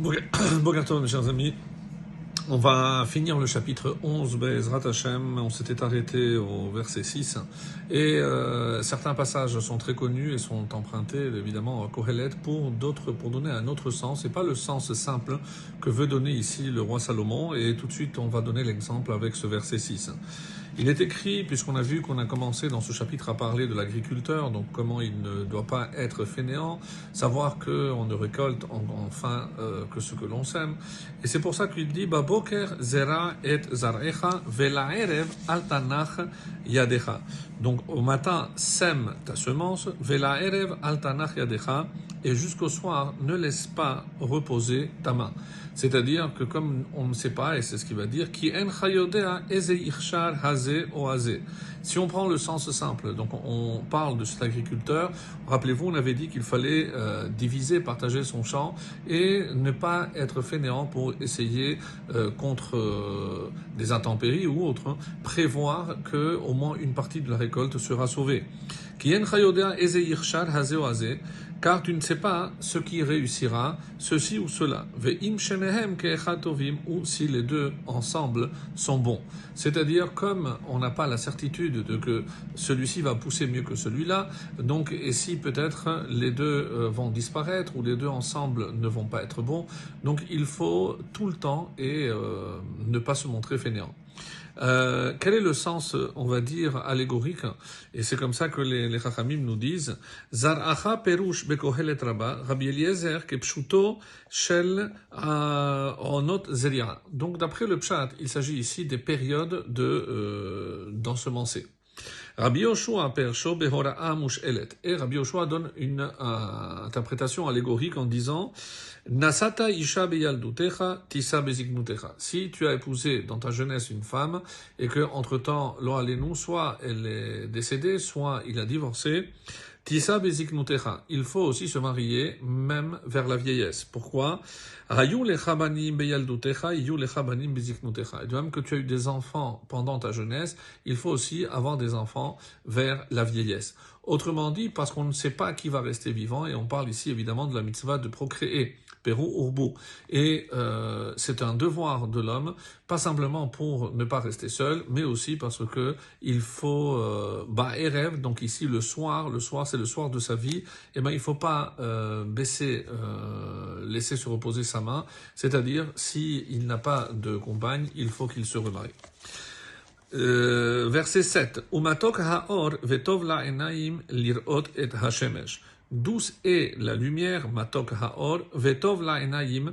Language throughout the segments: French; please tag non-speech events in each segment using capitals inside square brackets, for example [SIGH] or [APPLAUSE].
Bogaton, [COUGHS] mes chers amis. On va finir le chapitre 11, Bezrat Hashem. On s'était arrêté au verset 6. Et euh, certains passages sont très connus et sont empruntés, évidemment, à Kohelet pour d'autres, pour donner un autre sens. Et pas le sens simple que veut donner ici le roi Salomon. Et tout de suite, on va donner l'exemple avec ce verset 6. Il est écrit, puisqu'on a vu qu'on a commencé dans ce chapitre à parler de l'agriculteur, donc comment il ne doit pas être fainéant, savoir qu'on ne récolte enfin euh, que ce que l'on sème. Et c'est pour ça qu'il dit, Baboker zera et zarecha velaerev altanach yadecha. Donc au matin, sème ta semence, velaerev altanach yadecha, et jusqu'au soir, ne laisse pas reposer ta main. C'est-à-dire que comme on ne sait pas, et c'est ce qu'il va dire, qui en Si on prend le sens simple, donc on parle de cet agriculteur, rappelez-vous, on avait dit qu'il fallait euh, diviser, partager son champ et ne pas être fainéant pour essayer euh, contre euh, des intempéries ou autres, hein, prévoir que au moins une partie de la récolte sera sauvée. Car tu ne sais pas ce qui réussira, ceci ou cela. ou si les deux ensemble sont bons. C'est-à-dire, comme on n'a pas la certitude de que celui-ci va pousser mieux que celui-là, donc, et si peut-être les deux euh, vont disparaître ou les deux ensemble ne vont pas être bons, donc il faut tout le temps et euh, ne pas se montrer fainéant. Euh, quel est le sens, on va dire, allégorique Et c'est comme ça que les, les nous disent Zaracha perush bekohelet rabba, Rabbi Eliezer kepshuto shel euh, onot zeria. Donc, d'après le pshat, il s'agit ici des périodes de euh. Rabbi Yoshua persho behora. Et Rabbi Yoshua donne une euh, interprétation allégorique en disant Nasata isha beyaldutecha tisa. Si tu as épousé dans ta jeunesse une femme et que entre temps, l'oalénou, soit elle est décédée, soit il a divorcé, Tisa. Il faut aussi se marier même vers la vieillesse. Pourquoi? Et de même que tu as eu des enfants pendant ta jeunesse, il faut aussi avoir des enfants vers la vieillesse. Autrement dit, parce qu'on ne sait pas qui va rester vivant, et on parle ici évidemment de la mitzvah de procréer. Pérou Urbu. Et euh, c'est un devoir de l'homme, pas simplement pour ne pas rester seul, mais aussi parce que il faut euh, bah rêve. Donc ici le soir, le soir c'est le soir de sa vie. Et eh ben il faut pas euh, baisser, euh, laisser se reposer sa main. C'est-à-dire si il n'a pas de compagne, il faut qu'il se remarie. Euh, verset 7. Umatok haor vetov la enaim lirot et hashemesh. Douce est la lumière, matok haor, vetov la enayim,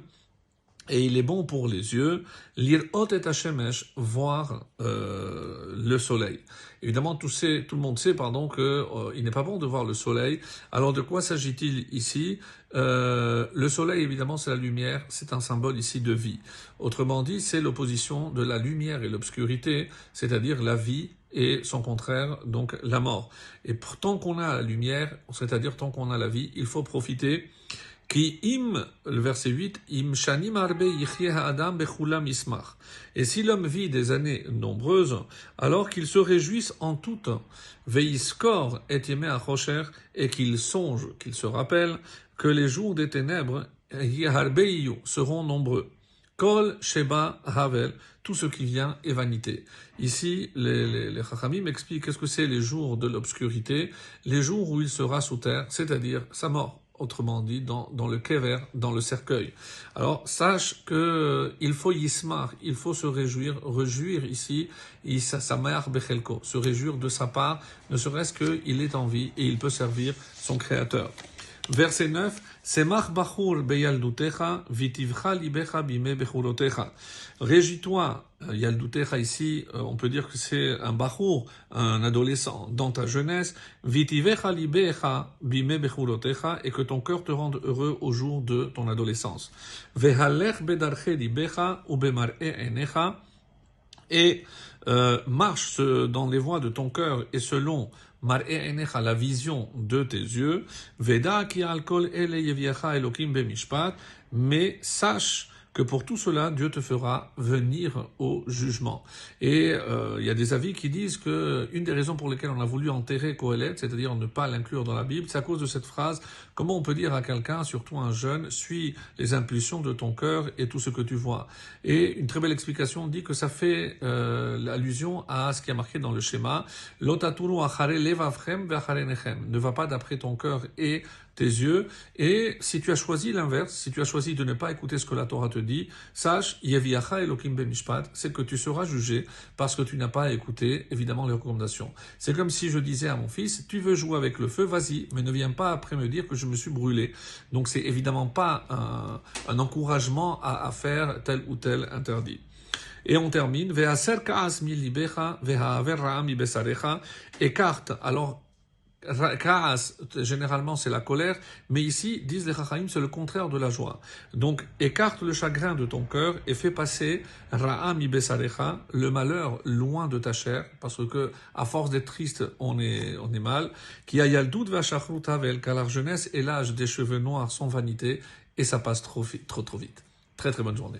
et il est bon pour les yeux, lire ot et hashemesh, voir euh, le soleil. Évidemment, tout, le monde sait, pardon, que euh, n'est pas bon de voir le soleil. Alors, de quoi s'agit-il ici? Euh, Le soleil, évidemment, c'est la lumière. C'est un symbole ici de vie. Autrement dit, c'est l'opposition de la lumière et l'obscurité, c'est-à-dire la vie et son contraire, donc la mort. Et tant qu'on a la lumière, c'est-à-dire tant qu'on a la vie, il faut profiter. Qui im, le verset 8, im shanim arbe adam ismach. Et si l'homme vit des années nombreuses, alors qu'il se réjouisse en tout veiskor et rocher et qu'il songe, qu'il se rappelle que les jours des ténèbres, seront nombreux. Kol Sheba Havel, tout ce qui vient est vanité. Ici, les, les, Chachamim expliquent qu'est-ce que c'est les jours de l'obscurité, les jours où il sera sous terre, c'est-à-dire sa mort autrement dit, dans, le kever, dans le cercueil. Alors, sache que il faut yismar, il faut se réjouir, réjouir ici, sa mère bechelko, se réjouir de sa part, ne serait-ce qu'il est en vie et il peut servir son créateur. Verset 9, Semach bachur beyaldutecha, vitivcha libecha bime bechurotecha. Régis-toi, euh, yaldutecha ici, euh, on peut dire que c'est un bachur, un adolescent, dans ta jeunesse, vitivecha libecha bime bechurotecha, et que ton cœur te rende heureux au jour de ton adolescence. Vehalech bedarche libecha ubemare enecha, et euh, marche dans les voies de ton cœur et selon la vision de tes yeux, Veda ki alkol ele elokim bemishpat, mais sache que pour tout cela, Dieu te fera venir au jugement. Et euh, il y a des avis qui disent que une des raisons pour lesquelles on a voulu enterrer Kohelet, c'est-à-dire ne pas l'inclure dans la Bible, c'est à cause de cette phrase, comment on peut dire à quelqu'un, surtout un jeune, suis les impulsions de ton cœur et tout ce que tu vois. Et une très belle explication dit que ça fait euh, l'allusion à ce qui a marqué dans le schéma, ne va pas d'après ton cœur et tes yeux. Et si tu as choisi l'inverse, si tu as choisi de ne pas écouter ce que la Torah te dit, sache, Elokim c'est que tu seras jugé parce que tu n'as pas écouté, évidemment, les recommandations. C'est comme si je disais à mon fils, tu veux jouer avec le feu, vas-y, mais ne viens pas après me dire que je me suis brûlé. Donc c'est évidemment pas un, encouragement à, à faire tel ou tel interdit. Et on termine, écarte, alors Kaas, généralement, c'est la colère, mais ici, disent les Chachaim, c'est le contraire de la joie. Donc, écarte le chagrin de ton cœur et fais passer Ra'am Besarecha, le malheur, loin de ta chair, parce que, à force d'être triste, on est, on est mal. Qui a car la jeunesse et l'âge des cheveux noirs sont vanité, et ça passe trop, trop, trop vite. Très, très bonne journée.